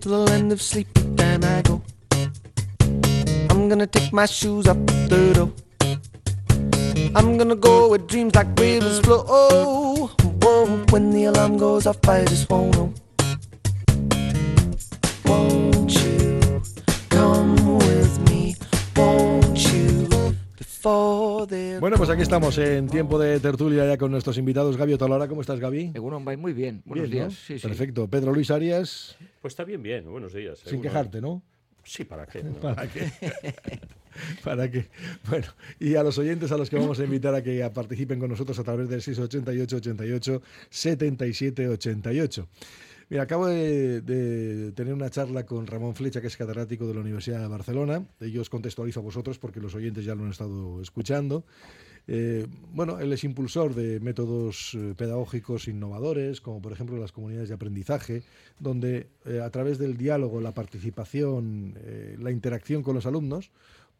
to the land of sleep, then I go. I'm gonna take my shoes off the door. I'm gonna go where dreams like rivers flow. Oh, whoa, when the alarm goes off, I just won't know. Bueno, pues aquí estamos en tiempo de tertulia ya con nuestros invitados. Gaby Otalora, ¿cómo estás, Gaby? Egunon va muy bien. Buenos Bien, ¿no? días. Sí, sí. Perfecto. Pedro Luis Arias, Pues está bien, bien. Buenos días. sin seguro. quejarte, ¿no? Sí, ¿para qué? no? ¿Para qué? ¿Para qué? Bueno, y a los oyentes a los que vamos a invitar a que participen con nosotros a través del 688 88 77 88. Mira, acabo de, tener una charla con Ramón Flecha, que es catedrático de la Universidad de Barcelona. Yo os contextualizo a vosotros porque los oyentes ya lo han estado escuchando. Eh, bueno, él es impulsor de métodos eh, pedagógicos innovadores, como por ejemplo las comunidades de aprendizaje, donde eh, a través del diálogo, la participación, la interacción con los alumnos,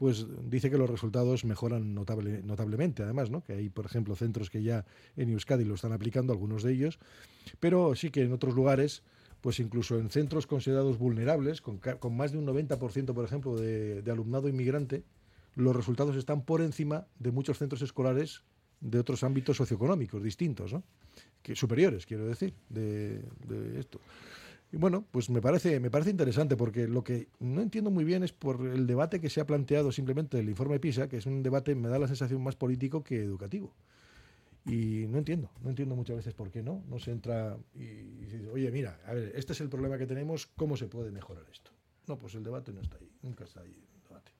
pues dice que los resultados mejoran notable- notablemente, además, ¿no? que hay, por ejemplo, centros que ya en Euskadi lo están aplicando, algunos de ellos, pero sí que en otros lugares, pues incluso en centros considerados vulnerables, con, con más de un 90%, por ejemplo, de, alumnado inmigrante, los resultados están por encima de muchos centros escolares de otros ámbitos socioeconómicos distintos, ¿no? que superiores, quiero decir, de, de esto. Y bueno, pues me parece, me parece interesante porque lo que no entiendo muy bien es por el debate que se ha planteado simplemente del informe PISA, que es un debate, me da la sensación más político que educativo. Y no entiendo, no entiendo muchas veces por qué no. No se entra y, y dice, oye, mira, a ver, este es el problema que tenemos, ¿cómo se puede mejorar esto? No, pues el debate no está ahí, nunca está ahí el debate.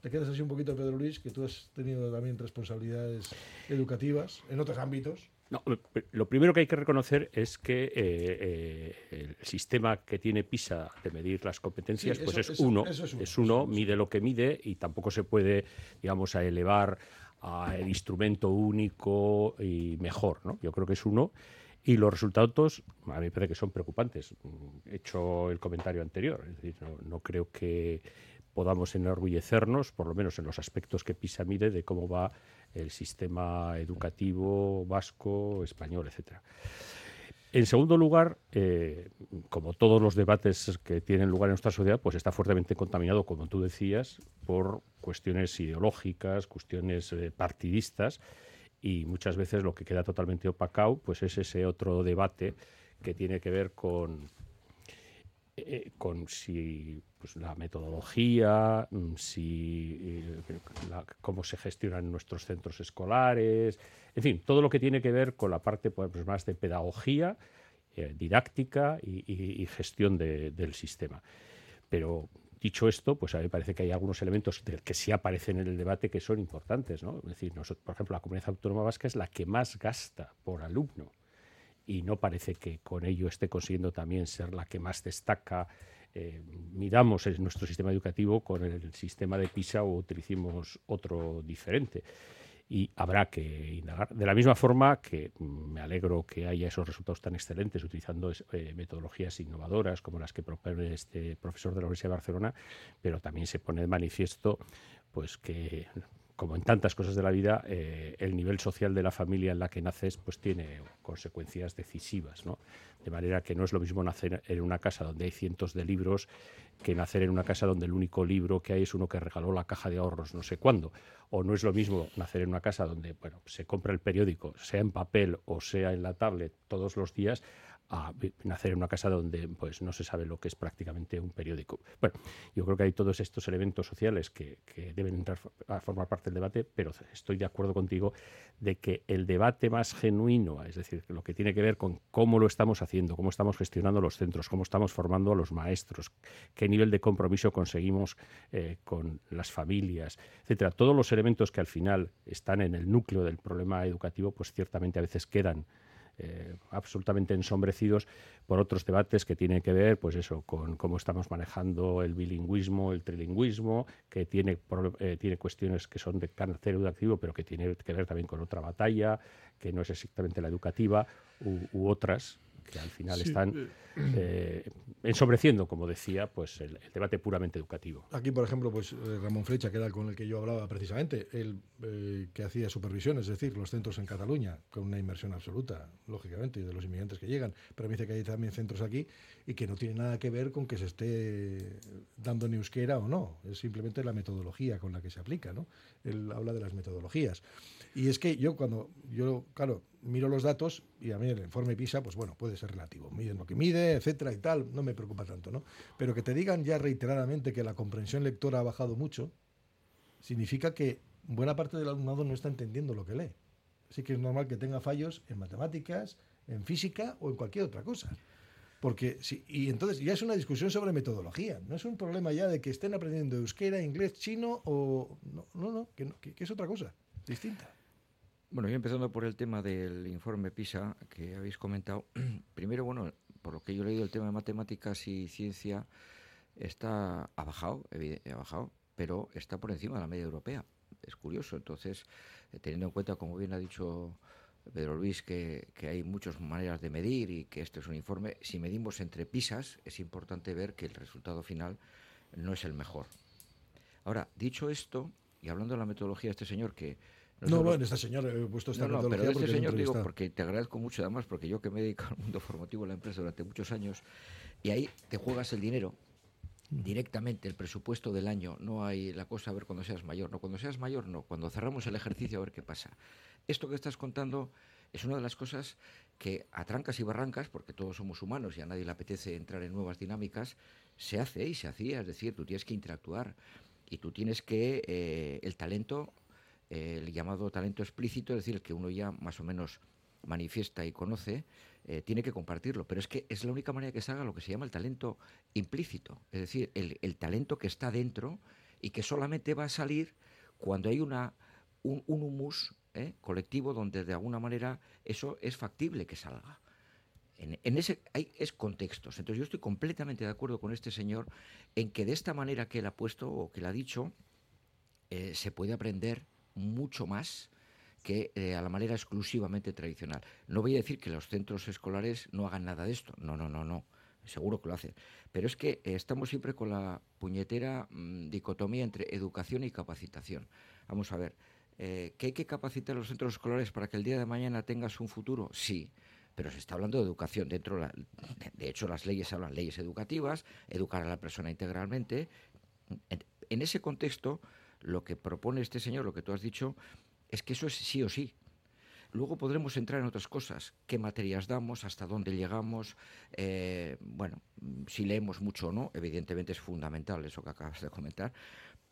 Te quedas así un poquito, Pedro Luis, que tú has tenido también responsabilidades educativas en otros ámbitos. No, lo primero que hay que reconocer es que eh, eh, el sistema que tiene PISA de medir las competencias Sí, pues eso- es eso- uno, eso es uno, es mide lo que mide y tampoco se puede, digamos, a elevar al instrumento único y mejor, ¿no? Yo creo que es uno y los resultados a mí me parece que son preocupantes. Mm, He hecho el comentario anterior, es decir, no, no creo que podamos enorgullecernos, por lo menos en los aspectos que PISA mide, de cómo va el sistema educativo vasco, español, etcétera. En segundo lugar, eh, como todos los debates que tienen lugar en nuestra sociedad, pues está fuertemente contaminado, como tú decías, por cuestiones ideológicas, cuestiones eh, partidistas, y muchas veces lo que queda totalmente opacado, pues es ese otro debate que tiene que ver con eh, con si pues, la metodología, mm, si eh, cómo se gestionan nuestros centros escolares, en fin, todo lo que tiene que ver con la parte pues, pues, más de pedagogía, eh, didáctica y, gestión de- del sistema. Pero dicho esto, pues a mí me parece que hay algunos elementos que sí aparecen en el debate que son importantes, ¿no? Es decir, por ejemplo, la comunidad autónoma vasca es la que más gasta por alumno y no parece que con ello esté consiguiendo también ser la que más destaca. Eh, miramos en nuestro sistema educativo con el sistema de PISA o utilicemos otro diferente. Y habrá que indagar. De la misma forma que mm, me alegro que haya esos resultados tan excelentes utilizando eh, metodologías innovadoras como las que propone este profesor de la Universidad de Barcelona, pero también se pone de manifiesto pues que como en tantas cosas de la vida, eh, el nivel social de la familia en la que naces pues tiene consecuencias decisivas, ¿no? De manera que no es lo mismo nacer en una casa donde hay cientos de libros que nacer en una casa donde el único libro que hay es uno que regaló la caja de ahorros no sé cuándo. O no es lo mismo nacer en una casa donde bueno, se compra el periódico, sea en papel o sea en la tablet todos los días, a nacer en una casa donde pues no se sabe lo que es prácticamente un periódico. Bueno, yo creo que hay todos estos elementos sociales que, deben entrar a formar parte del debate, pero estoy de acuerdo contigo de que el debate más genuino, es decir, lo que tiene que ver con cómo lo estamos haciendo, cómo estamos gestionando los centros, cómo estamos formando a los maestros, qué nivel de compromiso conseguimos eh, con las familias, etcétera, todos los elementos que al final están en el núcleo del problema educativo, pues ciertamente a veces quedan eh, absolutamente ensombrecidos por otros debates que tienen que ver, pues eso, con cómo estamos manejando el bilingüismo, el trilingüismo, que tiene, eh, tiene cuestiones que son de carácter educativo, pero que tiene que ver también con otra batalla, que no es exactamente la educativa, u otras que al final están eh, ensombreciendo, como decía, pues el, debate puramente educativo. Aquí, por ejemplo, pues eh, Ramón Flecha, que era con el que yo hablaba precisamente, eh, que hacía supervisión, es decir, los centros en Cataluña, con una inversión absoluta, lógicamente, de los inmigrantes que llegan, pero me dice que hay también centros aquí y que no tiene nada que ver con que se esté dando en euskera o no, es simplemente la metodología con la que se aplica, ¿no? Él habla de las metodologías. Y es que yo cuando, yo, claro, miro los datos y a mí el informe PISA, pues bueno, puede ser relativo. Miden lo que mide, etcétera y tal, no me preocupa tanto, ¿no? Pero que te digan ya reiteradamente que la comprensión lectora ha bajado mucho, significa que buena parte del alumnado no está entendiendo lo que lee. Así que es normal que tenga fallos en matemáticas, en física o en cualquier otra cosa. Porque sí, y entonces ya es una discusión sobre metodología, no es un problema ya de que estén aprendiendo euskera, inglés, chino o no, no, no que, que es otra cosa distinta. Bueno, yo empezando por el tema del informe PISA que habéis comentado. Primero, bueno, por lo que yo he leído, el tema de matemáticas y ciencia está ha bajado, ha bajado, pero está por encima de la media europea. Es curioso. Entonces, eh, teniendo en cuenta, como bien ha dicho Pedro Luis, que, hay muchas maneras de medir y que este es un informe, si medimos entre PISAs, es importante ver que el resultado final no es el mejor. Ahora, dicho esto, y hablando de la metodología de este señor, que no, bueno, este señor he puesto esta no, no, pero este señor digo porque te agradezco mucho además porque yo que me he dedicado al mundo formativo de la empresa durante muchos años y ahí te juegas el dinero mm. directamente el presupuesto del año, no hay la cosa a ver cuando seas mayor, no cuando seas mayor, no, cuando cerramos el ejercicio a ver qué pasa. Esto que estás contando es una de las cosas que a trancas y barrancas, porque todos somos humanos y a nadie le apetece entrar en nuevas dinámicas, se hace y se hacía, es decir, tú tienes que interactuar y tú tienes que eh, el talento el llamado talento explícito, es decir, el que uno ya más o menos manifiesta y conoce, eh, tiene que compartirlo. Pero es que es la única manera que se haga lo que se llama el talento implícito, es decir, el, talento que está dentro y que solamente va a salir cuando hay una, un, humus ¿eh? colectivo donde de alguna manera eso es factible que salga. En, ese hay es contextos. Entonces yo estoy completamente de acuerdo con este señor en que de esta manera que él ha puesto o que él ha dicho, eh, se puede aprender mucho más que eh, a la manera exclusivamente tradicional. No voy a decir que los centros escolares no hagan nada de esto, no, no, no, no, seguro que lo hacen, pero es que eh, estamos siempre con la puñetera mm, dicotomía entre educación y capacitación. Vamos a ver, eh, ¿que hay que capacitar a los centros escolares para que el día de mañana tengas un futuro? Sí, pero se está hablando de educación dentro, de, de hecho las leyes hablan leyes educativas, educar a la persona integralmente. en ese contexto, lo que propone este señor, lo que tú has dicho, es que eso es sí o sí. Luego podremos entrar en otras cosas, qué materias damos, hasta dónde llegamos, eh, bueno, si leemos mucho o no, evidentemente es fundamental eso que acabas de comentar,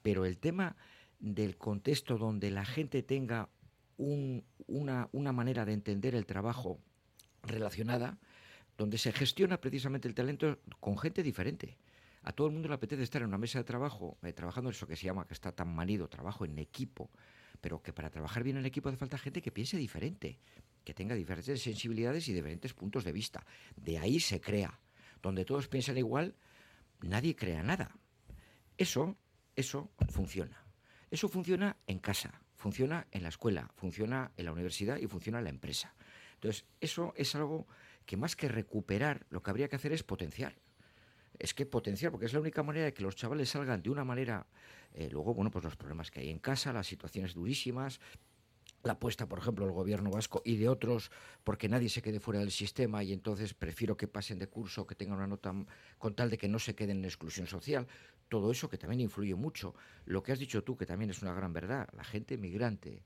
pero el tema del contexto donde la gente tenga una, una manera de entender el trabajo relacionada, donde se gestiona precisamente el talento con gente diferente. A todo el mundo le apetece estar en una mesa de trabajo, eh, trabajando en eso que se llama, que está tan manido, trabajo en equipo, pero que para trabajar bien en equipo hace falta gente que piense diferente, que tenga diferentes sensibilidades y diferentes puntos de vista. De ahí se crea. Donde todos piensan igual, nadie crea nada. Eso, eso funciona. Eso funciona en casa, funciona en la escuela, funciona en la universidad y funciona en la empresa. Entonces, eso es algo que más que recuperar, lo que habría que hacer es potenciar es que potenciar, porque es la única manera de que los chavales salgan de una manera, eh, luego, bueno, pues los problemas que hay en casa, las situaciones durísimas, la apuesta, por ejemplo, del gobierno vasco y de otros, porque nadie se quede fuera del sistema y entonces prefiero que pasen de curso, que tengan una nota con tal de que no se queden en exclusión social. Todo eso que también influye mucho. Lo que has dicho tú, que también es una gran verdad, la gente migrante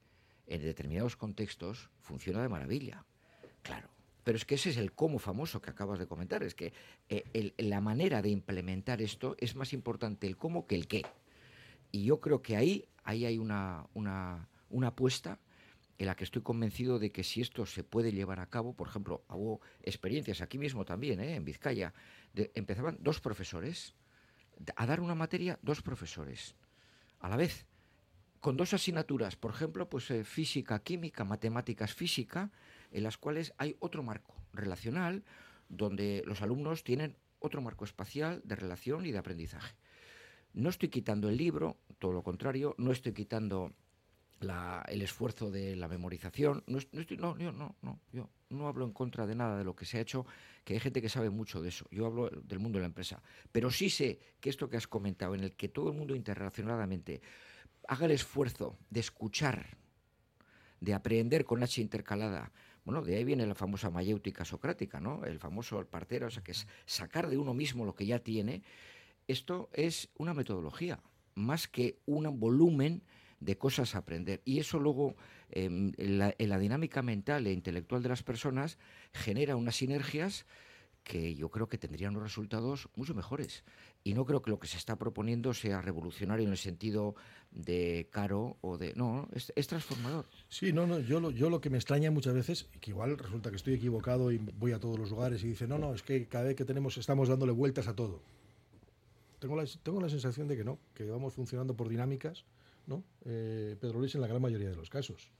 en determinados contextos funciona de maravilla. Claro, pero es que ese es el cómo famoso que acabas de comentar. Es que eh, la manera de implementar esto es más importante el cómo que el qué. Y yo creo que ahí, ahí hay una, una, una apuesta en la que estoy convencido de que si esto se puede llevar a cabo, por ejemplo, hubo experiencias aquí mismo también, ¿eh? en Vizcaya, empezaban dos profesores a dar una materia, dos profesores, a la vez, con dos asignaturas, por ejemplo, pues eh, física, química, matemáticas, física, en las cuales hay otro marco relacional donde los alumnos tienen otro marco espacial de relación y de aprendizaje. No estoy quitando el libro, todo lo contrario, no estoy quitando el esfuerzo de la memorización. No, no, yo, no, no, yo no hablo en contra de nada de lo que se ha hecho, que hay gente que sabe mucho de eso. Yo hablo del mundo de la empresa. Pero sí sé que esto que has comentado, en el que todo el mundo interrelacionadamente haga el esfuerzo de escuchar, de aprender con H intercalada, bueno, de ahí viene la famosa mayéutica socrática, ¿no? El famoso partero, o sea, que es sacar de uno mismo lo que ya tiene. Esto es una metodología, más que un volumen de cosas a aprender. Y eso luego, em, en, la, dinámica mental e intelectual de las personas, genera unas sinergias que yo creo que tendrían unos resultados mucho mejores. Y no creo que lo que se está proponiendo sea revolucionario en el sentido de caro o de... No, es, transformador. Sí, no, no, yo lo, yo lo que me extraña muchas veces, y que igual resulta que estoy equivocado y voy a todos los lugares y dice, no, no, es que cada vez que tenemos estamos dándole vueltas a todo. Tengo la, tengo la sensación de que no, que vamos funcionando por dinámicas ¿no? Eh, Pedro Luis en la gran mayoría de los casos.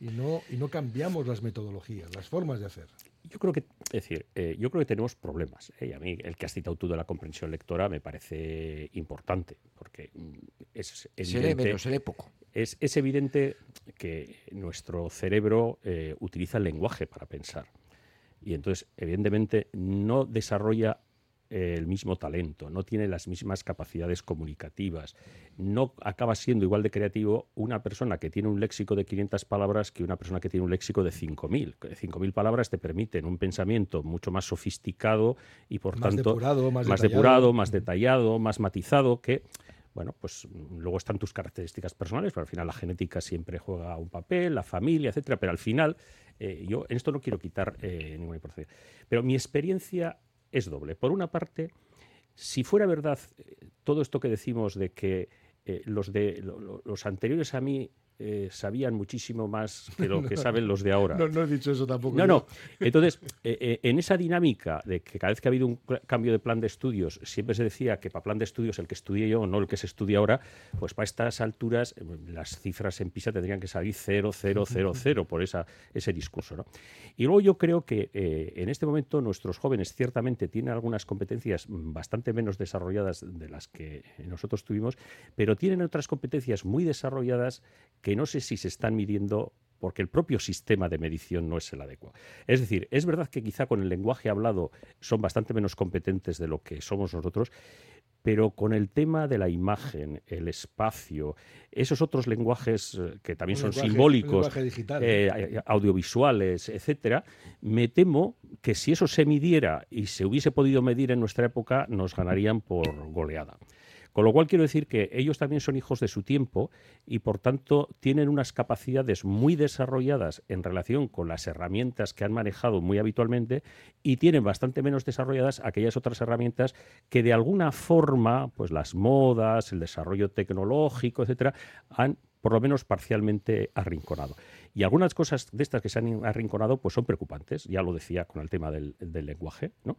Y no, y no cambiamos las metodologías, las formas de hacer. Yo creo que, es decir, eh, yo creo que tenemos problemas. ¿eh? Y a mí el que has citado tú de la comprensión lectora me parece importante, porque mm, es evidente. Se lee poco. Es, es, evidente que nuestro cerebro utiliza el lenguaje para pensar. Y entonces, evidentemente, no desarrolla el mismo talento, no tiene las mismas capacidades comunicativas, no acaba siendo igual de creativo una persona que tiene un léxico de 500 palabras que una persona que tiene un léxico de 5.000. 5.000 palabras te permiten un pensamiento mucho más sofisticado y por tanto depurado, más, depurado, más detallado, más matizado que bueno, pues luego están tus características personales, pero al final la genética siempre juega un papel, la familia, etcétera. Pero al final, eh, yo en esto no quiero quitar eh, ninguna importancia. Pero mi experiencia es doble. Por una parte, si fuera verdad eh, todo esto que decimos de que eh, los, de, los anteriores a mí eh, sabían muchísimo más que lo que saben los de ahora. No, no he dicho eso tampoco. No, no. Entonces, eh, eh, en esa dinámica de que cada vez que ha habido un cambio de plan de estudios, siempre se decía que para plan de estudios el que estudié yo, no el que se estudia ahora, pues para estas alturas las cifras en PISA tendrían que salir 0, 0, 0, 0 por esa, ese discurso. ¿no? Y luego yo creo que en este momento nuestros jóvenes ciertamente tienen algunas competencias bastante menos desarrolladas de las que nosotros tuvimos, pero tienen otras competencias muy desarrolladas que no sé si se están midiendo porque el propio sistema de medición no es el adecuado. Es decir, es verdad que quizá con el lenguaje hablado son bastante menos competentes de lo que somos nosotros, pero con el tema de la imagen, el espacio, esos otros lenguajes eh, que también son simbólicos, eh, audiovisuales, etcétera, me temo que si eso se midiera y se hubiese podido medir en nuestra época, nos ganarían por goleada. Con lo cual quiero decir que ellos también son hijos de su tiempo y por tanto tienen unas capacidades muy desarrolladas en relación con las herramientas que han manejado muy habitualmente y tienen bastante menos desarrolladas aquellas otras herramientas que de alguna forma, pues las modas, el desarrollo tecnológico, etcétera, han por lo menos parcialmente arrinconado. Y algunas cosas de estas que se han arrinconado pues son preocupantes, ya lo decía con el tema del, del lenguaje, ¿no?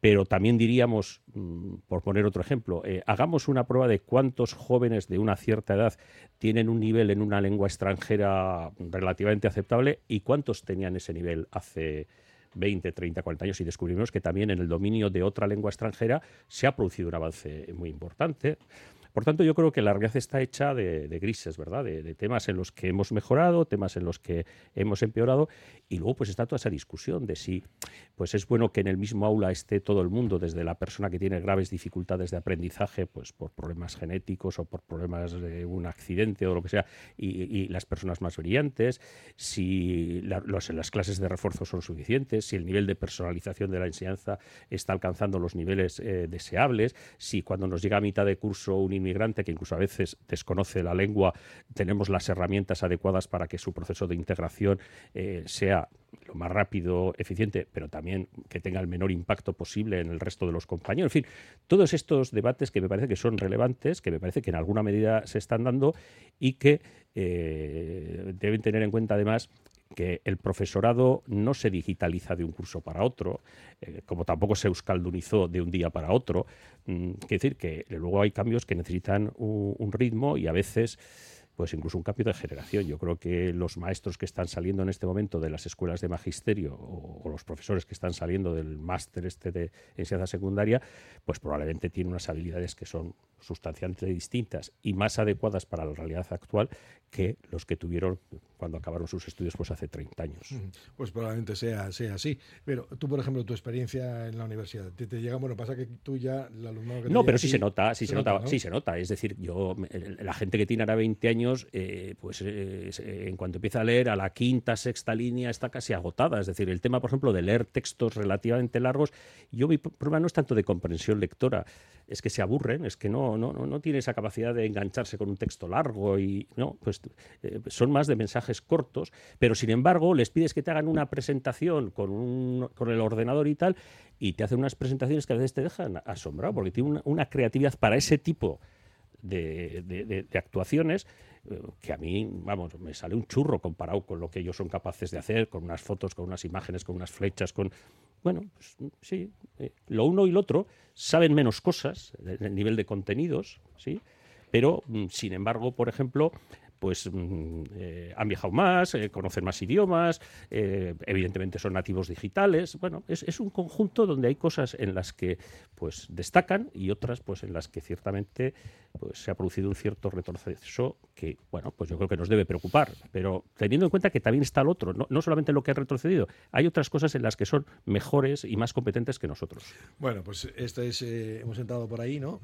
Pero también diríamos, mm, por poner otro ejemplo, eh, hagamos una prueba de cuántos jóvenes de una cierta edad tienen un nivel en una lengua extranjera relativamente aceptable y cuántos tenían ese nivel hace 20, 30, 40 años y descubrimos que también en el dominio de otra lengua extranjera se ha producido un avance muy importante. Por tanto, yo creo que la realidad está hecha de, grises, ¿verdad? De, temas en los que hemos mejorado, temas en los que hemos empeorado, y luego pues está toda esa discusión de si pues es bueno que en el mismo aula esté todo el mundo, desde la persona que tiene graves dificultades de aprendizaje, pues por problemas genéticos o por problemas de un accidente o lo que sea, y, las personas más brillantes, si las clases de refuerzo son suficientes, si el nivel de personalización de la enseñanza está alcanzando los niveles eh, deseables, si cuando nos llega a mitad de curso un inmigrante que incluso a veces desconoce la lengua, tenemos las herramientas adecuadas para que su proceso de integración eh, sea lo más rápido, eficiente, pero también que tenga el menor impacto posible en el resto de los compañeros. En fin, todos estos debates que me parece que son relevantes, que me parece que en alguna medida se están dando y que eh, deben tener en cuenta además que el profesorado no se digitaliza de un curso para otro, eh, como tampoco se euskaldunizó de un día para otro. Mm, quiere decir que luego hay cambios que necesitan un ritmo y a veces pues incluso un cambio de generación. Yo creo que los maestros que están saliendo en este momento de las escuelas de magisterio o, los profesores que están saliendo del máster este de enseñanza secundaria, pues probablemente tienen unas habilidades que son sustancialmente distintas y más adecuadas para la realidad actual que los que tuvieron cuando acabaron sus estudios pues hace 30 años. Pues probablemente sea, sea así. Pero tú, por ejemplo, tu experiencia en la universidad, te, llega, bueno, pasa que tú ya, el alumnado que No, pero sí se nota, sí se, nota, sí se nota. Es decir, yo, la gente que tiene ahora 20 años, eh, pues eh, en cuanto empieza a leer a la quinta, sexta línea está casi agotada. Es decir, el tema, por ejemplo, de leer textos relativamente largos, yo mi problema no es tanto de comprensión lectora, es que se aburren, es que no, no, no tiene esa capacidad de engancharse con un texto largo y no, pues eh, son más de mensajes cortos, pero sin embargo les pides que te hagan una presentación con, un, con el ordenador y tal, y te hacen unas presentaciones que a veces te dejan asombrado, porque tiene una, creatividad para ese tipo de, actuaciones eh, que a mí, vamos, me sale un churro comparado con lo que ellos son capaces de hacer, con unas fotos, con unas imágenes, con unas flechas, con... Bueno, pues, sí, eh, lo uno y lo otro saben menos cosas en el nivel de contenidos, ¿sí? Pero, mm, sin embargo, por ejemplo, pues mm, eh, han viajado más, eh, conocen más idiomas, eh, evidentemente son nativos digitales. Bueno, es, un conjunto donde hay cosas en las que pues destacan y otras pues en las que ciertamente pues se ha producido un cierto retroceso que, bueno, pues yo creo que nos debe preocupar. Pero teniendo en cuenta que también está el otro, no, no solamente lo que ha retrocedido, hay otras cosas en las que son mejores y más competentes que nosotros. Bueno, pues esto es, hemos entrado por ahí, ¿no?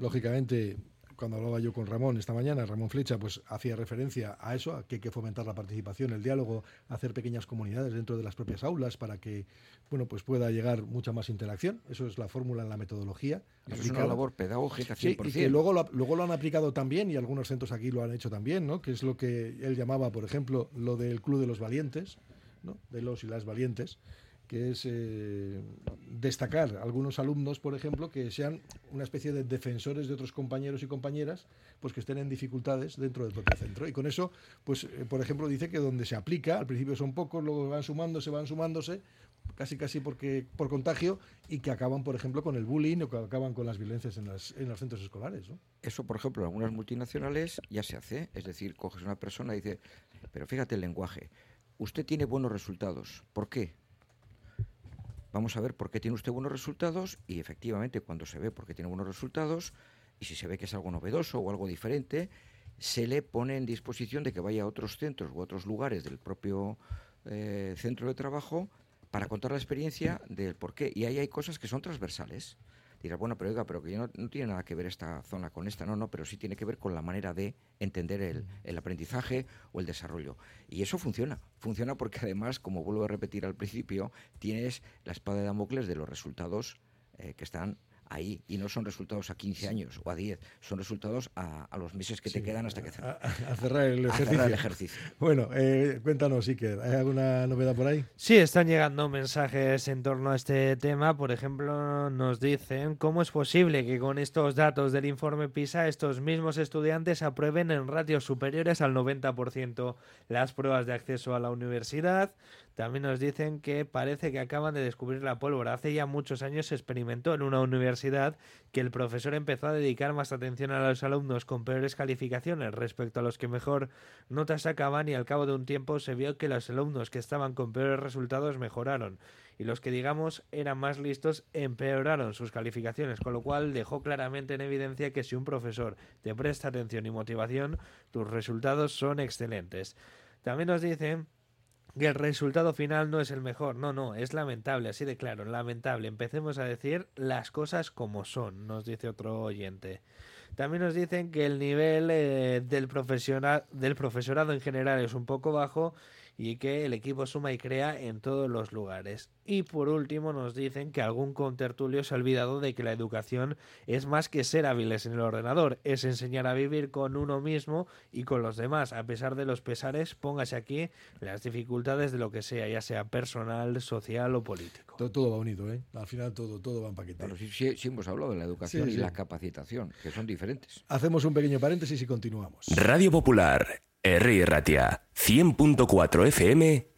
lógicamente cuando hablaba yo con Ramón esta mañana, Ramón Flecha, pues hacía referencia a eso, a que hay que fomentar la participación, el diálogo, hacer pequeñas comunidades dentro de las propias aulas para que, bueno, pues pueda llegar mucha más interacción. Eso es la fórmula en la metodología. es una labor pedagógica 100%. Sí, y que luego lo, luego lo han aplicado también, y algunos centros aquí lo han hecho también, ¿no? Que es lo que él llamaba, por ejemplo, lo del Club de los Valientes, ¿no? De los y las valientes que es eh, destacar algunos alumnos, por ejemplo, que sean una especie de defensores de otros compañeros y compañeras, pues que estén en dificultades dentro del propio centro. Y con eso, pues, eh, por ejemplo, dice que donde se aplica, al principio son pocos, luego van sumándose, van sumándose, casi casi porque por contagio y que acaban, por ejemplo, con el bullying o que acaban con las violencias en, las, en los centros escolares. Eso, por ejemplo, en algunas multinacionales ya se hace, es decir, coges una persona y dice, pero fíjate el lenguaje, usted tiene buenos resultados, ¿por qué? Vamos a ver por qué tiene usted buenos resultados y efectivamente cuando se ve por qué tiene buenos resultados y si se ve que es algo novedoso o algo diferente, se le pone en disposición de que vaya a otros centros u otros lugares del propio eh, centro de trabajo para contar la experiencia del por qué. Y ahí hay cosas que son transversales dirás, bueno, pero oiga, pero que no, no, tiene nada que ver esta zona con esta, no, no, pero sí tiene que ver con la manera de entender el, el aprendizaje o el desarrollo. Y eso funciona, funciona porque además, como vuelvo a repetir al principio, tienes la espada de Damocles de los resultados eh, que están ahí y no son resultados a 15 años o a 10, son resultados a, los meses que te quedan hasta que a, a, cerrar el ejercicio. el ejercicio. Bueno, eh, cuéntanos, Iker, ¿hay alguna novedad por ahí? Sí, están llegando mensajes en torno a este tema. Por ejemplo, nos dicen cómo es posible que con estos datos del informe PISA estos mismos estudiantes aprueben en ratios superiores al 90% las pruebas de acceso a la universidad. También nos dicen que parece que acaban de descubrir la pólvora. Hace ya muchos años se experimentó en una universidad que el profesor empezó a dedicar más atención a los alumnos con peores calificaciones respecto a los que mejor notas sacaban y al cabo de un tiempo se vio que los alumnos que estaban con peores resultados mejoraron y los que digamos eran más listos empeoraron sus calificaciones, con lo cual dejó claramente en evidencia que si un profesor te presta atención y motivación, tus resultados son excelentes. También nos dicen que el resultado final no es el mejor. No, no, es lamentable, así de claro, lamentable. Empecemos a decir las cosas como son, nos dice otro oyente. También nos dicen que el nivel eh, del, del profesorado en general es un poco bajo y que el equipo suma y crea en todos los lugares. Y por último nos dicen que algún contertulio se ha olvidado de que la educación es más que ser hábiles en el ordenador, es enseñar a vivir con uno mismo y con los demás, a pesar de los pesares, póngase aquí las dificultades de lo que sea, ya sea personal, social o político. Todo, va unido, ¿eh? Al final todo, todo va en paquete. Pero sí, sí, hemos hablado de la educación y la capacitación, que son diferentes. Hacemos un pequeño paréntesis y continuamos. Radio Popular R. Ratia, 100.4 FM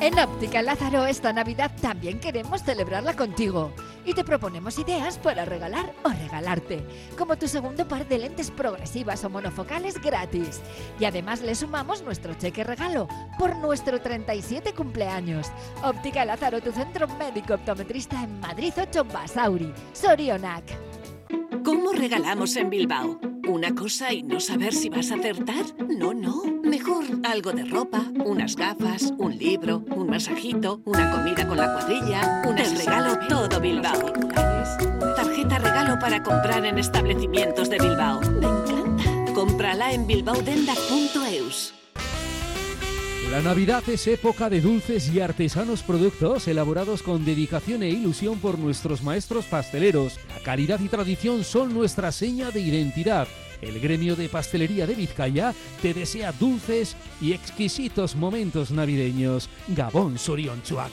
En Óptica Lázaro esta Navidad también queremos celebrarla contigo y te proponemos ideas para regalar o regalarte, como tu segundo par de lentes progresivas o monofocales gratis. Y además le sumamos nuestro cheque regalo por nuestro 37 cumpleaños. Óptica Lázaro, tu centro médico optometrista en Madrid 8 Basauri, Sorionac. ¿Cómo regalamos en Bilbao? ¿Una cosa y no saber si vas a acertar? No, no. Mejor algo de ropa, unas gafas, un libro, un masajito, una comida con la cuadrilla, un regalo todo Bilbao. Tarjeta regalo para comprar en establecimientos de Bilbao. Me encanta. Cómprala en bilbaodenda.eus. La Navidad es época de dulces y artesanos productos elaborados con dedicación e ilusión por nuestros maestros pasteleros. La calidad y tradición son nuestra seña de identidad. El gremio de pastelería de Vizcaya te desea dulces y exquisitos momentos navideños. Gabón Surionchuac.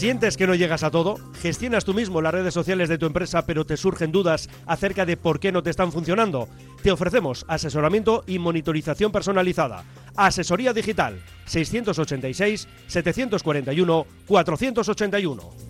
¿Sientes que no llegas a todo? ¿Gestionas tú mismo las redes sociales de tu empresa pero te surgen dudas acerca de por qué no te están funcionando? Te ofrecemos asesoramiento y monitorización personalizada. Asesoría digital 686 741 481.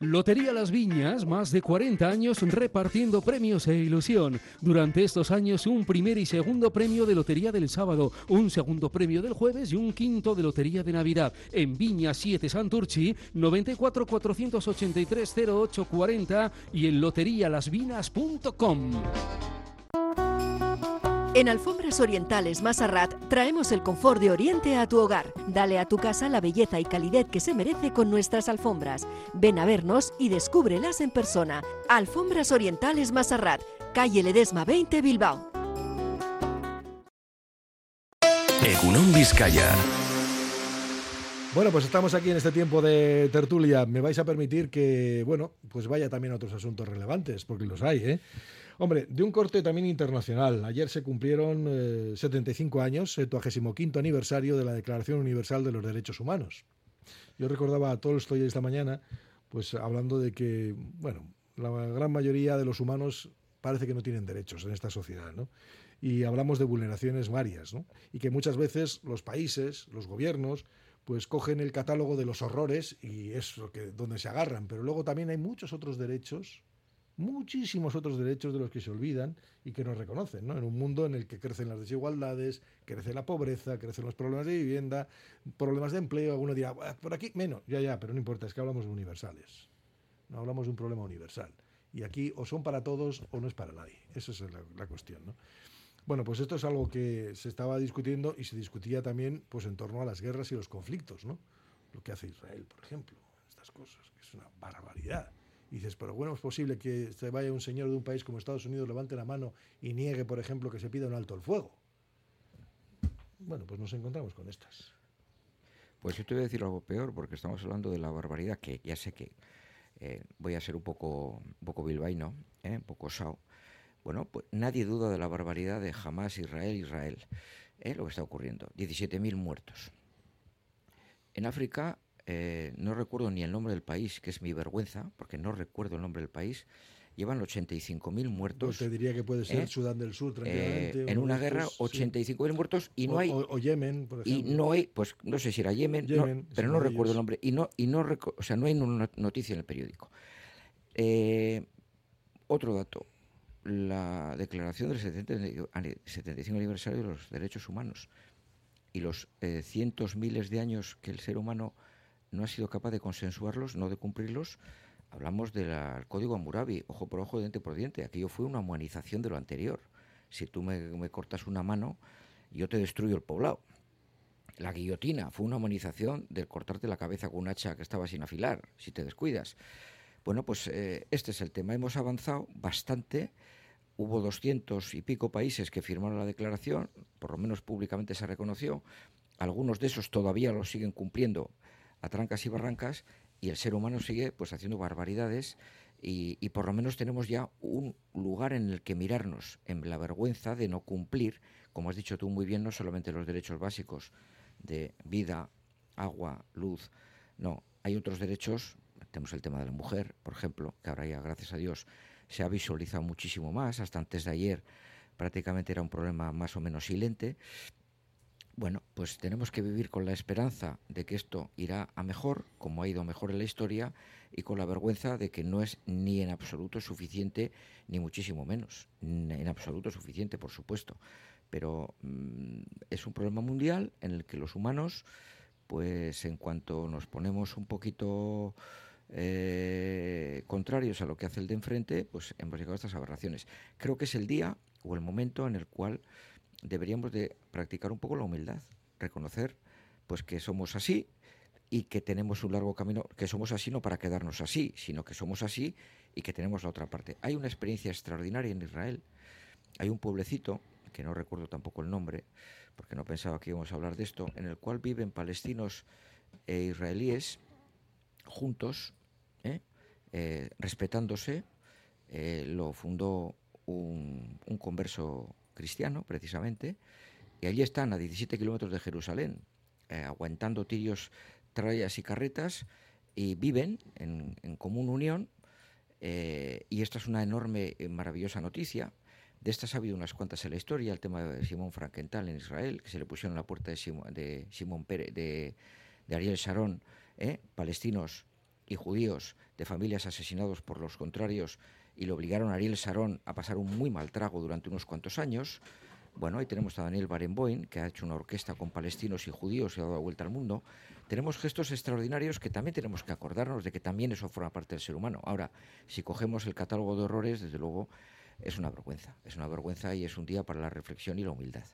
Lotería Las Viñas, más de 40 años repartiendo premios e ilusión. Durante estos años, un primer y segundo premio de Lotería del sábado, un segundo premio del jueves y un quinto de Lotería de Navidad. En Viña 7 Santurchi, 94 483 0840 y en loterialasvinas.com. En Alfombras Orientales Masarrat traemos el confort de Oriente a tu hogar. Dale a tu casa la belleza y calidez que se merece con nuestras alfombras. Ven a vernos y descúbrelas en persona. Alfombras Orientales Masarrat, calle Ledesma 20 Bilbao. Egunon Vizcaya. Bueno, pues estamos aquí en este tiempo de tertulia. Me vais a permitir que, bueno, pues vaya también a otros asuntos relevantes, porque los hay, ¿eh? Hombre, de un corte también internacional. Ayer se cumplieron eh, 75 años, 75 aniversario de la Declaración Universal de los Derechos Humanos. Yo recordaba a Tolstoy esta mañana, pues hablando de que, bueno, la gran mayoría de los humanos parece que no tienen derechos en esta sociedad, ¿no? Y hablamos de vulneraciones varias, ¿no? Y que muchas veces los países, los gobiernos, pues cogen el catálogo de los horrores y es donde se agarran. Pero luego también hay muchos otros derechos muchísimos otros derechos de los que se olvidan y que no reconocen, ¿no? En un mundo en el que crecen las desigualdades, crece la pobreza, crecen los problemas de vivienda, problemas de empleo, alguno dirá, por aquí menos, ya, ya, pero no importa, es que hablamos de universales, no hablamos de un problema universal. Y aquí o son para todos o no es para nadie, esa es la, la cuestión, ¿no? Bueno, pues esto es algo que se estaba discutiendo y se discutía también pues en torno a las guerras y los conflictos, ¿no? Lo que hace Israel, por ejemplo, estas cosas, que es una barbaridad Dices, pero bueno, es posible que se vaya un señor de un país como Estados Unidos, levante la mano y niegue, por ejemplo, que se pida un alto el fuego. Bueno, pues nos encontramos con estas. Pues yo te voy a decir algo peor, porque estamos hablando de la barbaridad, que ya sé que eh, voy a ser un poco, un poco bilbaíno, ¿eh? un poco sao. Bueno, pues nadie duda de la barbaridad de jamás Israel, Israel, ¿eh? lo que está ocurriendo. 17.000 muertos. En África, eh, no recuerdo ni el nombre del país, que es mi vergüenza, porque no recuerdo el nombre del país, llevan 85.000 muertos. Pues te diría que puede ser ¿eh? Sudán del Sur, Eh, tranquilamente. en uno una guerra, estos, sí. 85.000 muertos y no O- hay... o- o Yemen, por Y ejemplo. no hay, pues no sé si era Yemen, pero no recuerdo el nombre. Y no, y no, o sea, no hay una noticia en el periódico. Eh, otro dato, la declaración del 70 ani- 75 aniversario de los derechos humanos y los eh, cientos miles de años que el ser humano no ha sido capaz de consensuarlos, no de cumplirlos, hablamos del código Hammurabi, ojo por ojo, diente por diente. Aquello fue una humanización de lo anterior. Si tú me, cortas una mano, yo te destruyo el poblado. La guillotina fue una humanización del cortarte la cabeza con un hacha que estaba sin afilar, si te descuidas. Bueno, pues eh, este es el tema. Hemos avanzado bastante. Hubo doscientos y pico países que firmaron la declaración, por lo menos públicamente se reconoció. Algunos de esos todavía lo siguen cumpliendo a trancas y barrancas y el ser humano sigue pues haciendo barbaridades y, y por lo menos tenemos ya un lugar en el que mirarnos en la vergüenza de no cumplir, como has dicho tú muy bien, no solamente los derechos básicos de vida, agua, luz, no, hay otros derechos, tenemos el tema de la mujer, por ejemplo, que ahora ya, gracias a Dios, se ha visualizado muchísimo más, hasta antes de ayer prácticamente era un problema más o menos silente. Bueno, pues tenemos que vivir con la esperanza de que esto irá a mejor, como ha ido mejor en la historia, y con la vergüenza de que no es ni en absoluto suficiente, ni muchísimo menos. En absoluto suficiente, por supuesto. Pero mm, es un problema mundial en el que los humanos, pues en cuanto nos ponemos un poquito eh, contrarios a lo que hace el de enfrente, pues hemos llegado a estas aberraciones. Creo que es el día o el momento en el cual deberíamos de practicar un poco la humildad, reconocer pues que somos así y que tenemos un largo camino, que somos así no para quedarnos así, sino que somos así y que tenemos la otra parte. Hay una experiencia extraordinaria en Israel. Hay un pueblecito, que no recuerdo tampoco el nombre, porque no pensaba que íbamos a hablar de esto, en el cual viven palestinos e israelíes juntos, ¿eh? Eh, respetándose. Eh, lo fundó un, un converso cristiano, precisamente, y allí están a 17 kilómetros de Jerusalén, eh, aguantando tiros, trallas y carretas, y viven en, común unión, eh, y esta es una enorme, eh, maravillosa noticia. De estas ha habido unas cuantas en la historia, el tema de Simón Frankenthal en Israel, que se le pusieron en la puerta de Simón, de de, de Ariel Sharon, palestinos y judíos de familias asesinados por los contrarios y le obligaron a Ariel Sharon a pasar un muy mal trago durante unos cuantos años. Bueno, ahí tenemos a Daniel Barenboim, que ha hecho una orquesta con palestinos y judíos y ha dado la vuelta al mundo. Tenemos gestos extraordinarios que también tenemos que acordarnos de que también eso forma parte del ser humano. Ahora, si cogemos el catálogo de horrores, desde luego es una vergüenza. Es una vergüenza y es un día para la reflexión y la humildad.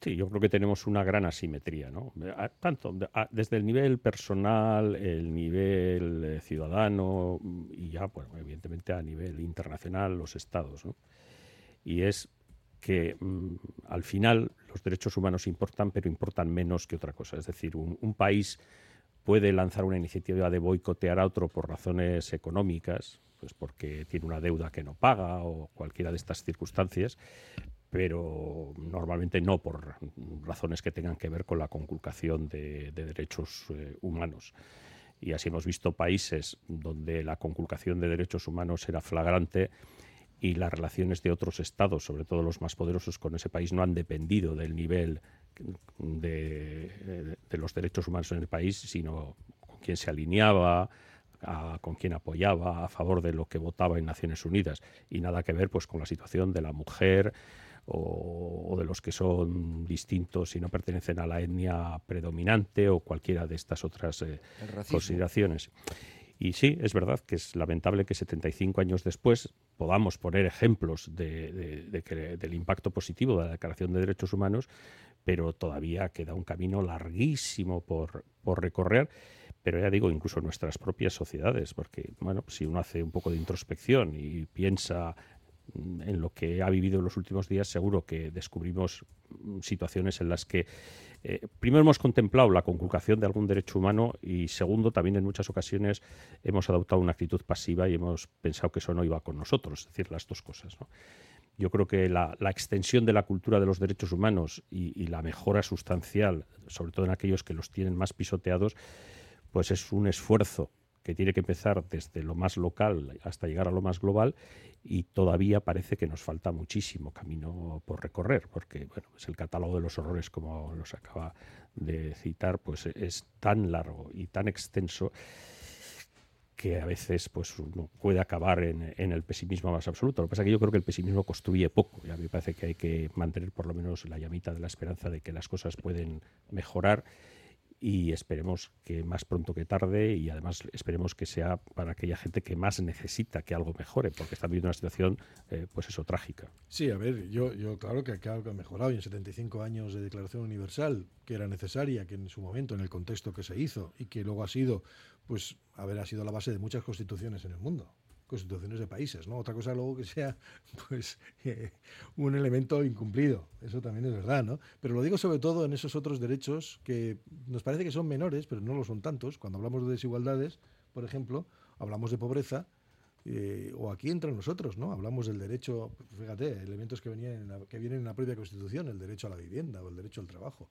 Sí, yo creo que tenemos una gran asimetría, ¿no? A- Tanto de- a- desde el nivel personal, el nivel eh, ciudadano y ya, bueno, evidentemente a nivel internacional, los estados, ¿no? Y es que mm, al final los derechos humanos importan, pero importan menos que otra cosa. Es decir, un, un país puede lanzar una iniciativa de boicotear a otro por razones económicas, pues porque tiene una deuda que no paga o cualquiera de estas circunstancias, pero normalmente no por razones que tengan que ver con la conculcación de, de derechos eh, humanos. Y así hemos visto países donde la conculcación de derechos humanos era flagrante y las relaciones de otros estados, sobre todo los más poderosos con ese país, no han dependido del nivel de, de los derechos humanos en el país, sino con quién se alineaba, a- con quién apoyaba, a favor de lo que votaba en Naciones Unidas. Y nada que ver pues con la situación de la mujer o, o de los que son distintos y no pertenecen a la etnia predominante o cualquiera de estas otras eh, consideraciones. Y sí, es verdad que es lamentable que 75 años después podamos poner ejemplos de, que, del impacto positivo de la Declaración de Derechos Humanos, pero todavía queda un camino larguísimo por, por recorrer. Pero ya digo, incluso nuestras propias sociedades, porque bueno, si uno hace un poco de introspección y piensa en lo que ha vivido en los últimos días, seguro que descubrimos mm, situaciones en las que, eh, primero, hemos contemplado la conculcación de algún derecho humano y, segundo, también en muchas ocasiones hemos adoptado una actitud pasiva y hemos pensado que eso no iba con nosotros, es decir, las dos cosas. Yo creo que la, extensión de la cultura de los derechos humanos y, la mejora sustancial, sobre todo en aquellos que los tienen más pisoteados, pues es un esfuerzo que tiene que empezar desde lo más local hasta llegar a lo más global y todavía parece que nos falta muchísimo camino por recorrer, porque bueno, es el catálogo de los horrores, como los acaba de citar, pues es tan largo y tan extenso que a veces pues uno puede acabar en, en, el pesimismo más absoluto. Lo que pasa es que yo creo que el pesimismo construye poco y a mí me parece que hay que mantener por lo menos la llamita de la esperanza de que las cosas pueden mejorar y esperemos que más pronto que tarde y además esperemos que sea para aquella gente que más necesita que algo mejore, porque está viviendo una situación, eh, pues eso, trágica. Sí, a ver, yo, yo claro que, algo ha mejorado y en 75 años de Declaración Universal, que era necesaria, que en su momento, en el contexto que se hizo y que luego ha sido, pues, haber sido la base de muchas constituciones en el mundo constituciones de países, ¿no? Otra cosa luego que sea pues eh, un elemento incumplido, eso también es verdad, ¿no? Pero lo digo sobre todo en esos otros derechos que nos parece que son menores, pero no lo son tantos. Cuando hablamos de desigualdades, por ejemplo, hablamos de pobreza, eh, o aquí entre nosotros, ¿no? Hablamos del derecho, fíjate, elementos que, venían que vienen en la propia Constitución, el derecho a la vivienda o el derecho al trabajo.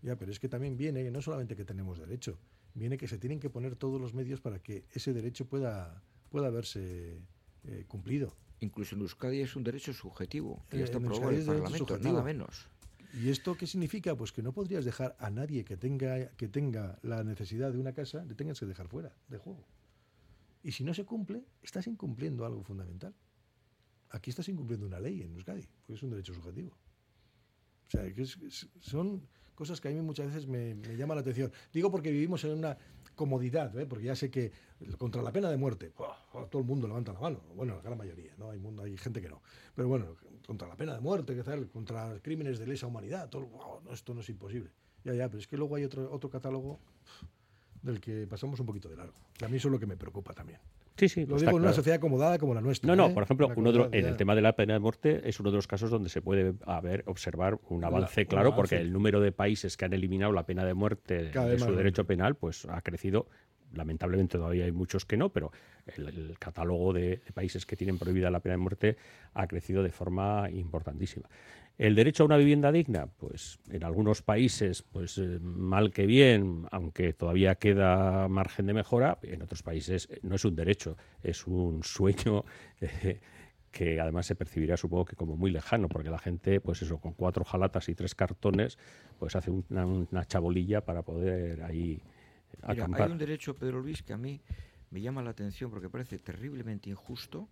Ya, pero es que también viene, no solamente que tenemos derecho, viene que se tienen que poner todos los medios para que ese derecho pueda, pueda haberse eh, cumplido. Incluso en Euskadi es un derecho subjetivo, que ya está aprobado en el Parlamento, nada menos. ¿Y esto qué significa? Pues que no podrías dejar a nadie que tenga, que tenga la necesidad de una casa, le tengas que dejar fuera de juego. Y si no se cumple, estás incumpliendo algo fundamental. Aquí estás incumpliendo una ley en Euskadi, porque es un derecho subjetivo. O sea, que son cosas que a mí muchas veces me, me llaman la atención. Digo porque vivimos en una comodidad, ¿eh? porque ya sé que contra la pena de muerte, todo el mundo levanta la mano, bueno, la gran mayoría, ¿no? Hay, mundo, hay gente que no. Pero bueno, contra la pena de muerte, contra crímenes de lesa humanidad, todo, esto no es imposible. Ya, ya, pero es que luego hay otro, otro catálogo del que pasamos un poquito de largo. Que a mí eso es lo que me preocupa también. Sí, sí. Lo digo en una sociedad acomodada como la nuestra. No, no, ¿eh? por ejemplo, uno en el tema de la pena de muerte es uno de los casos donde se puede haber, observar un avance claro, porque el número de países que han eliminado la pena de muerte de su derecho penal pues ha crecido lamentablemente todavía hay muchos que no, pero el, catálogo de, países que tienen prohibida la pena de muerte ha crecido de forma importantísima. El derecho a una vivienda digna, pues en algunos países, pues eh, mal que bien, aunque todavía queda margen de mejora, en otros países eh, no es un derecho, es un sueño. Eh, que además se percibirá supongo que como muy lejano, porque la gente, pues eso, con cuatro jalatas y tres cartones, pues hace una, una chabolilla para poder ahí hay un derecho, Pedro Luis, que a mí me llama la atención porque parece terriblemente injusto.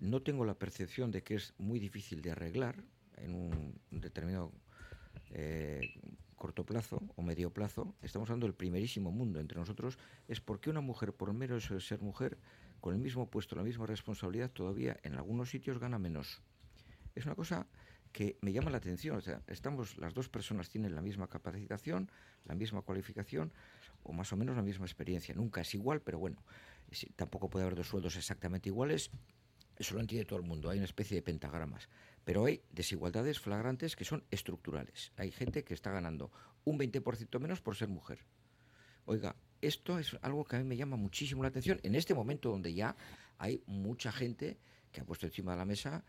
No tengo la percepción de que es muy difícil de arreglar en un determinado eh, corto plazo o medio plazo. Estamos hablando del primerísimo mundo entre nosotros. Es porque una mujer, por mero eso de ser mujer, con el mismo puesto, la misma responsabilidad, todavía en algunos sitios gana menos. Es una cosa que me llama la atención. O sea, estamos, las dos personas tienen la misma capacitación, la misma cualificación, o más o menos la misma experiencia. Nunca es igual, pero bueno, tampoco puede haber dos sueldos exactamente iguales. Eso lo entiende todo el mundo. Hay una especie de pentagramas. Pero hay desigualdades flagrantes que son estructurales. Hay gente que está ganando un 20% menos por ser mujer. Oiga, esto es algo que a mí me llama muchísimo la atención en este momento donde ya hay mucha gente que ha puesto encima de la mesa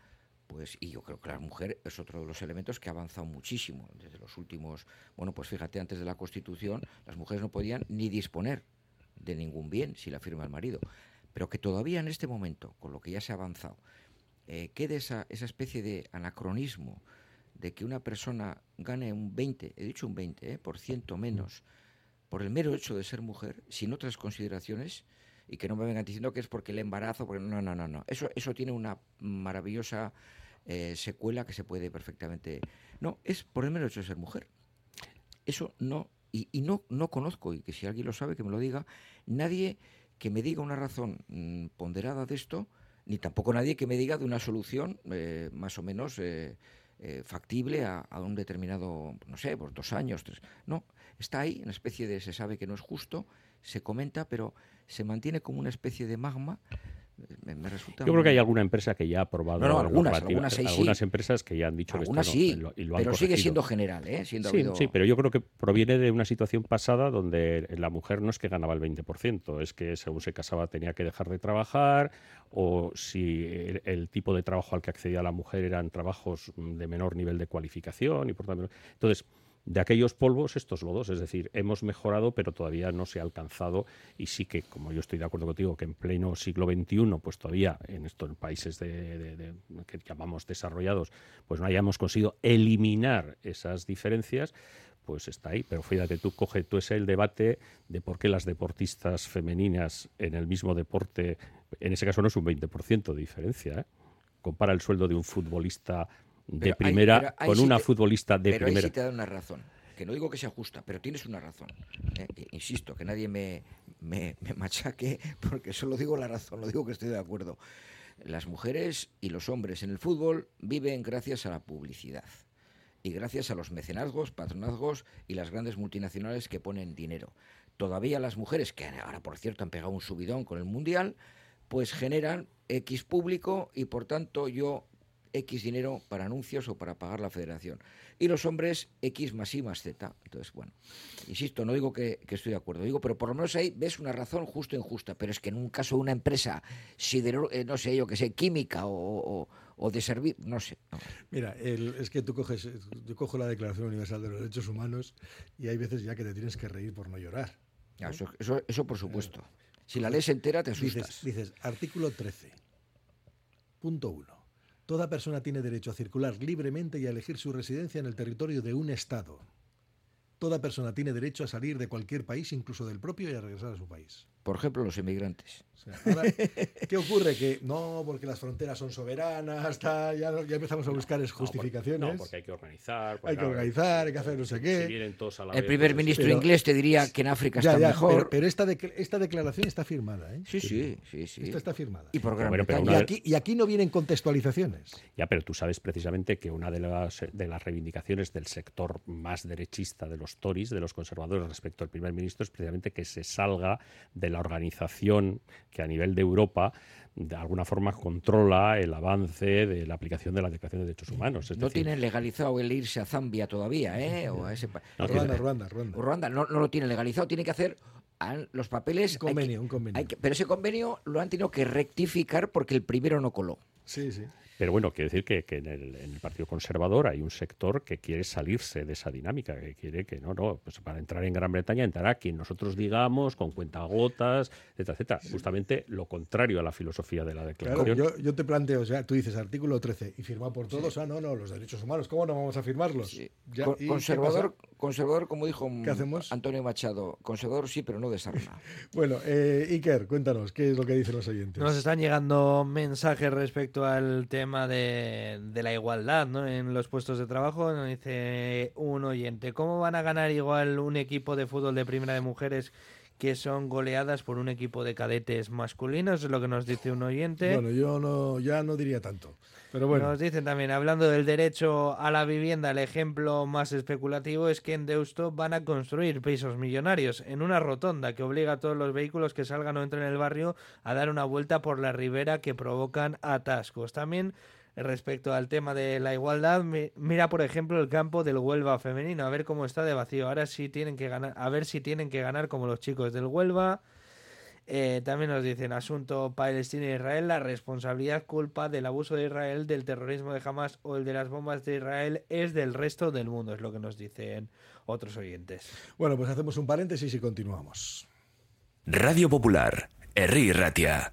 pues, y yo creo que la mujer es otro de los elementos que ha avanzado muchísimo. Desde los últimos, bueno, pues fíjate, antes de la Constitución las mujeres no podían ni disponer de ningún bien si la firma el marido, pero que todavía en este momento, con lo que ya se ha avanzado, eh, quede esa, esa especie de anacronismo de que una persona gane un 20, he dicho un 20, eh, por ciento menos, por el mero hecho de ser mujer, sin otras consideraciones, y que no me vengan diciendo que es porque el embarazo, porque no, no, no, no. Eso, eso tiene una maravillosa eh, secuela que se puede perfectamente. No, es por el mero hecho de ser mujer. Eso no, y, no, no conozco, y que si alguien lo sabe que me lo diga, nadie que me diga una razón mm, ponderada de esto, ni tampoco nadie que me diga de una solución eh, más o menos eh, eh, factible a, a un determinado, no sé, por dos años, tres. No, está ahí, una especie de, se sabe que no es justo, se comenta, pero se mantiene como una especie de magma. Me, me resulta Yo creo que hay alguna empresa que ya ha aprobado No, no, algunas, algunas sí, empresas que ya han dicho Algunas que esto sí, no, lo- y lo han pero sigue siendo general, ¿eh? Siendo Sí, habido- sí, pero yo creo que proviene de una situación pasada donde la mujer no es que ganaba el 20%, es que según se casaba tenía que dejar de trabajar o si el, el tipo de trabajo al que accedía la mujer eran trabajos de menor nivel de cualificación y por tanto... Entonces, de aquellos polvos, estos lodos, es decir, hemos mejorado, pero todavía no se ha alcanzado y sí que, como yo estoy de acuerdo contigo, que en pleno siglo XXI, pues todavía en estos países de, que llamamos desarrollados, pues no hayamos conseguido eliminar esas diferencias, pues está ahí. Pero fíjate, tú coge, tú ese el debate de por qué las deportistas femeninas en el mismo deporte, en ese caso no es un 20% de diferencia, ¿eh? compara el sueldo de un futbolista de Pero ahí- primera ahí con sí una te- futbolista de pero ahí primera. sí te da una razón. Que no digo que sea justa, pero tienes una razón. ¿eh? Insisto, que nadie me, me, me machaque porque solo digo la razón, no digo que estoy de acuerdo. Las mujeres y los hombres en el fútbol viven gracias a la publicidad y gracias a los mecenazgos, patronazgos y las grandes multinacionales que ponen dinero. Todavía las mujeres, que ahora por cierto han pegado un subidón con el Mundial, pues generan X público y por tanto yo X dinero para anuncios o para pagar la federación. Y los hombres X más Y más Z. Entonces, bueno, insisto, no digo que, que estoy de acuerdo, digo, pero por lo menos ahí ves una razón justo o injusta. Pero es que en un caso de una empresa, sidero, eh, no sé yo, que sé, química o, o- o de servir, no sé. no. Mira, el- es que tú coges, yo cojo la Declaración Universal de los Derechos Humanos y hay veces ya que te tienes que reír por no llorar. Eso, eso, eso por supuesto. Si la lees entera te asustas. Dices, dices, artículo 13, punto 1. Toda persona tiene derecho a circular libremente y a elegir su residencia en el territorio de un Estado. Toda persona tiene derecho a salir de cualquier país, incluso del propio, y a regresar a su país. Por ejemplo, los inmigrantes. O sea, ahora, ¿Qué ocurre? Que no, porque las fronteras son soberanas, tal, ya, no- ya empezamos a buscar es justificaciones. No, porque hay que organizar. porque, Hay que organizar, hay que hacer no sé si qué. vienen todos a la El vez, primer pues, ministro pero- inglés te diría que en África Ya, está ya, mejor. Pero, pero esta, dec- esta declaración está firmada, ¿eh? Sí, sí, sí, sí. Esta está firmada. Y por Gran Bueno, pero Y de- aquí, y aquí no vienen contextualizaciones. Ya, pero tú sabes precisamente que una de las, de las reivindicaciones del sector más derechista de los Tories, de los conservadores respecto al primer ministro, es precisamente que se salga de la organización que a nivel de Europa de alguna forma controla el avance de la aplicación de la Declaración de Derechos Humanos. Es No decir, tienen legalizado el irse a Zambia todavía, ¿eh? O a ese No, Ruanda, Ruanda, Ruanda. Ruanda no, no lo tiene legalizado, tiene que hacer los papeles. Un hay convenio, que- un convenio. hay que- pero ese convenio lo han tenido que rectificar porque el primero no coló. Sí, sí. Pero bueno, quiero decir que, que en, el, en el Partido Conservador hay un sector que quiere salirse de esa dinámica, que quiere que no, no, pues para entrar en Gran Bretaña entrará quien nosotros digamos, con cuentagotas, etcétera, etcétera. Justamente lo contrario a la filosofía de la Claro, declaración. yo, yo te planteo, o sea, tú dices artículo 13 y firmado por todos, ah, no, no, los derechos humanos, ¿cómo no vamos a firmarlos? Ya, Con- ¿y qué conservador, pasa? Conservador, como dijo ¿Qué hacemos? Antonio Machado, conservador sí, pero no de sarna. Bueno, eh, Iker, cuéntanos, ¿qué es lo que dicen los oyentes? Nos están llegando mensajes respecto al tema de, de la igualdad ¿no? en los puestos de trabajo. Nos dice un oyente, ¿cómo van a ganar igual un equipo de fútbol de primera de mujeres que son goleadas por un equipo de cadetes masculinos? Es lo que nos dice un oyente. Bueno, yo no, ya no diría tanto. Pero bueno, Nos dicen también, hablando del derecho a la vivienda, el ejemplo más especulativo es que en Deusto van a construir pisos millonarios en una rotonda que obliga a todos los vehículos que salgan o entren en el barrio a dar una vuelta por la ribera que provocan atascos. También respecto al tema de la igualdad, mi- mira por ejemplo el campo del Huelva femenino, a ver cómo está de vacío. Ahora sí tienen que ganar, a ver si tienen que ganar como los chicos del Huelva. Eh, también nos dicen asunto Palestina e Israel, la responsabilidad culpa del abuso de Israel, del terrorismo de Hamas o el de las bombas de Israel es del resto del mundo, es lo que nos dicen otros oyentes. bueno, pues hacemos un paréntesis y continuamos. Radio Popular, Herri Ratia.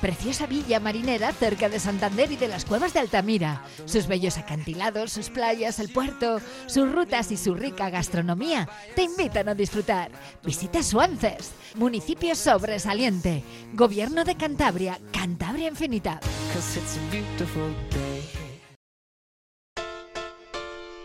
Preciosa villa marinera cerca de Santander y de las cuevas de Altamira. Sus bellos acantilados, sus playas, el puerto, sus rutas y su rica gastronomía te invitan a disfrutar. Visita Suances, municipio sobresaliente. Gobierno de Cantabria, Cantabria Infinita.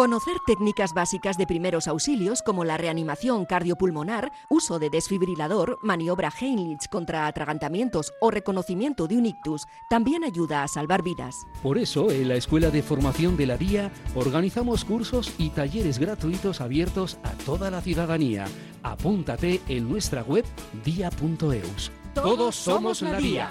Conocer técnicas básicas de primeros auxilios como la reanimación cardiopulmonar, uso de desfibrilador, maniobra Heinrich contra atragantamientos o reconocimiento de un ictus también ayuda a salvar vidas. Por eso, en la Escuela de Formación de la DIA organizamos cursos y talleres gratuitos abiertos a toda la ciudadanía. Apúntate en nuestra web dia.eus. Todos somos la DIA.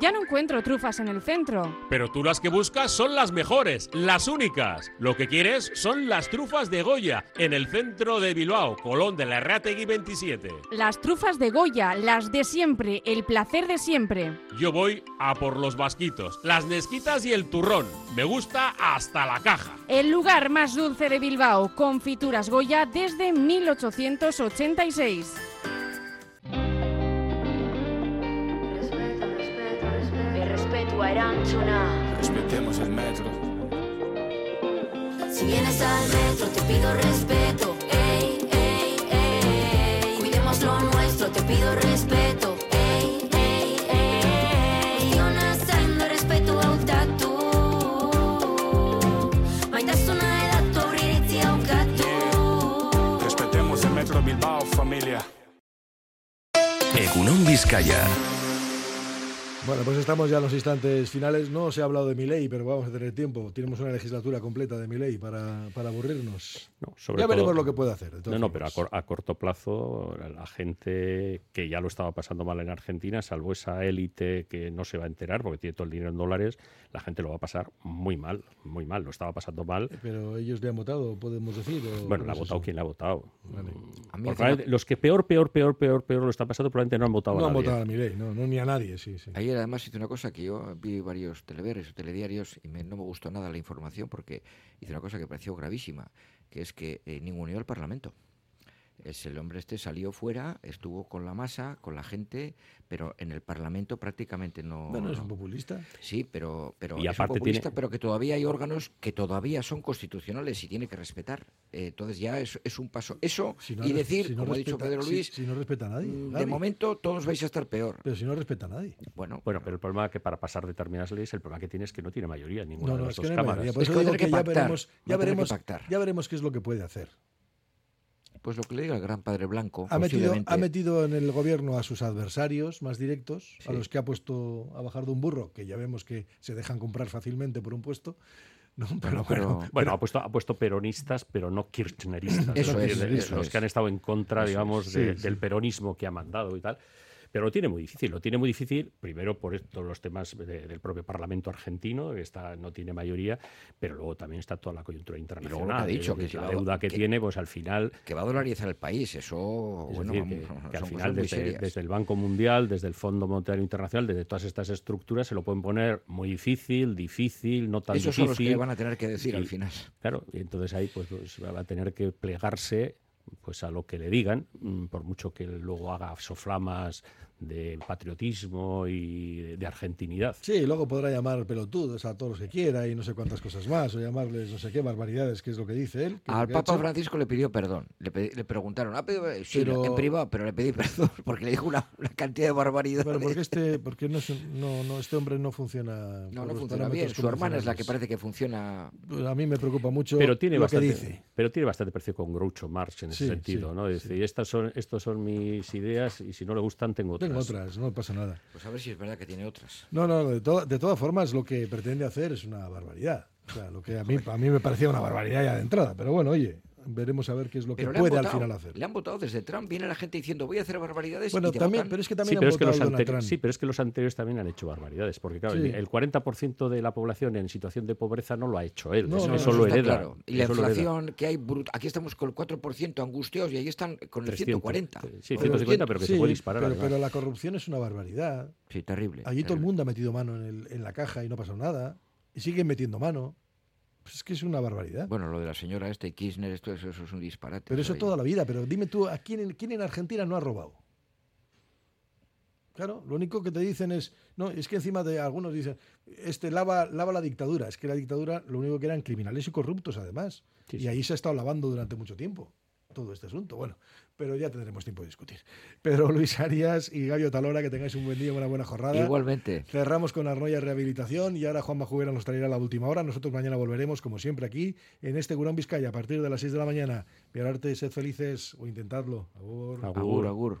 Ya no encuentro trufas en el centro. Pero tú las que buscas son las mejores, las únicas. Lo que quieres son las trufas de Goya, en el centro de Bilbao, Colón de la Errategui 27. Las trufas de Goya, las de siempre, el placer de siempre. Yo voy a por los vasquitos, las nesquitas y el turrón. Me gusta hasta la caja. El lugar más dulce de Bilbao, confituras Goya desde 1886. Respetemos el metro. Si vienes al metro te pido respeto Bueno, pues estamos ya en los instantes finales. No se ha hablado de mi ley, pero vamos a tener tiempo. Tenemos una legislatura completa de mi ley para, para aburrirnos. No, sobre ya todo- veremos lo que puede hacer. No, no, pero a, cor- a corto plazo, la gente que ya lo estaba pasando mal en Argentina, salvo esa élite que no se va a enterar porque tiene todo el dinero en dólares, la gente lo va a pasar muy mal, muy mal. Lo estaba pasando mal. Pero ellos le han votado, podemos decir. o Bueno, no la ha votado quien la ha votado. Vale. A mí Los que peor, peor, peor, peor, peor lo están pasando probablemente no han votado No a han nadie. votado a mi ley, no, no, ni a nadie, sí, sí. Ayer además hice una cosa que yo vi varios televeres o telediarios y me- no me gustó nada la información porque hice una cosa que pareció gravísima, que es que eh, ninguneó al Parlamento. Es el hombre este salió fuera, estuvo con la masa, con la gente, pero en el Parlamento prácticamente no. Bueno, es un populista. Sí, pero, pero Y es un aparte populista, tiene- pero que todavía hay órganos que todavía son constitucionales y tiene que respetar. Eh, entonces ya es, es un paso. Eso Si no y decir, si no como ha dicho Pedro Luis, Si, no respeta a nadie. mm, de nadie. momento todos vais a estar peor. Pero si no respeta a nadie. Bueno, Bueno, pero el problema es que para pasar determinadas leyes, el problema que tiene es que no tiene mayoría en ninguna No, de no, las es que dos cámaras. ya veremos, ya veremos qué es lo que puede hacer. Pues lo que le diga el gran padre blanco. Ha metido, ha metido en el gobierno a sus adversarios más directos, a los que ha puesto a bajar de un burro, que ya vemos que se dejan comprar fácilmente por un puesto. No, pero, pero- bueno, ha puesto, ha puesto peronistas, pero no kirchneristas. Eso Es es, decir, eso los es. que han estado en contra, Eso es. digamos, Sí, de- sí. del peronismo que ha mandado y tal. Pero lo tiene muy difícil. Lo tiene muy difícil, primero por todos los temas de- del propio Parlamento argentino, que está, no tiene mayoría, pero luego también está toda la coyuntura luego lo internacional. que ha dicho, decir, que la deuda que, que- tiene, pues al final Que va a dolarizar el país, eso, es bueno, decir, que, que al final desde, desde el Banco Mundial, desde el Fondo Monetario Internacional, desde todas estas estructuras se lo pueden poner muy difícil, difícil, no tan Esos son los que difícil. van a tener que decir al Y- final. Claro, y entonces ahí pues, pues, va a tener que plegarse pues a lo que le digan, mm, por mucho que luego haga soflamas de patriotismo y de, argentinidad. Sí, y luego podrá llamar pelotudos a todos los que quiera y no sé cuántas cosas más, o llamarles no sé qué barbaridades, que es lo que dice él. que Al ha Papa. Francisco le pidió perdón. Le, pedi- le preguntaron, ¿ha pedido? Sí, Pero- en privado, pero le pedí perdón porque le dijo una, una cantidad de barbaridades. Pero porque este, porque no, es un- no, no, este hombre no funciona. No, por no los funciona bien. Su hermana es la que parece que funciona. Pues A mí me preocupa mucho pero tiene lo bastante, que dice. Pero tiene bastante precio con Groucho Marx en ese sentido, sí, ¿no? Es decir, estas son, estos son mis ideas y si no le gustan tengo otras. Tengo otras, no pasa nada. Pues a ver si es verdad que tiene otras. No, no, de, to- de todas formas, lo que pretende hacer es una barbaridad. O sea, lo que a mí, a mí me parecía una barbaridad ya de entrada. Pero bueno, oye, veremos a ver qué es lo que Pero le han puede al votado, final hacer. Le han votado desde Trump. Viene la gente diciendo, voy a hacer barbaridades. Bueno, y te también, votan. pero es que Sí también pero, es que los al Donald anteri- Trump. sí, pero es que los anteriores también han hecho barbaridades, porque claro, Sí. el 40% de la población en situación de pobreza no lo ha hecho él, No, eso, no, eso eso lo hereda. claro. Y la inflación que hay bruta. Aquí estamos con el 4% angustiados y ahí están con el 300, 140. sí, Con 150, 200. pero que Sí, se puede disparar. Pero, la corrupción es una barbaridad. Sí, terrible. Allí todo el mundo ha metido mano en, el- en la caja y no ha pasado nada. Y siguen metiendo mano. Pues es que es una barbaridad. Bueno, lo de la señora esta y Kirchner, esto, eso, eso es un disparate. pero eso toda la vida. Pero dime tú, ¿a quién, en- quién en Argentina no ha robado? Claro, lo único que te dicen es, no, es que encima de algunos dicen, este lava, lava la dictadura. Es que la dictadura lo único que eran criminales y corruptos además. Sí, y ahí se ha estado lavando durante mucho tiempo todo este asunto. Bueno, pero ya tendremos tiempo de discutir. Pedro Luis Arias y Gabio Talora, que tengáis un buen día, una buena jornada. Igualmente. Cerramos con Arnoya Rehabilitación y ahora Juanma Jubera nos traerá la última hora. Nosotros mañana volveremos, como siempre, aquí en este Gurón Vizcaya a partir de las 6 de la mañana. Viararte, sed felices o intentadlo. Agur. Agur, agur.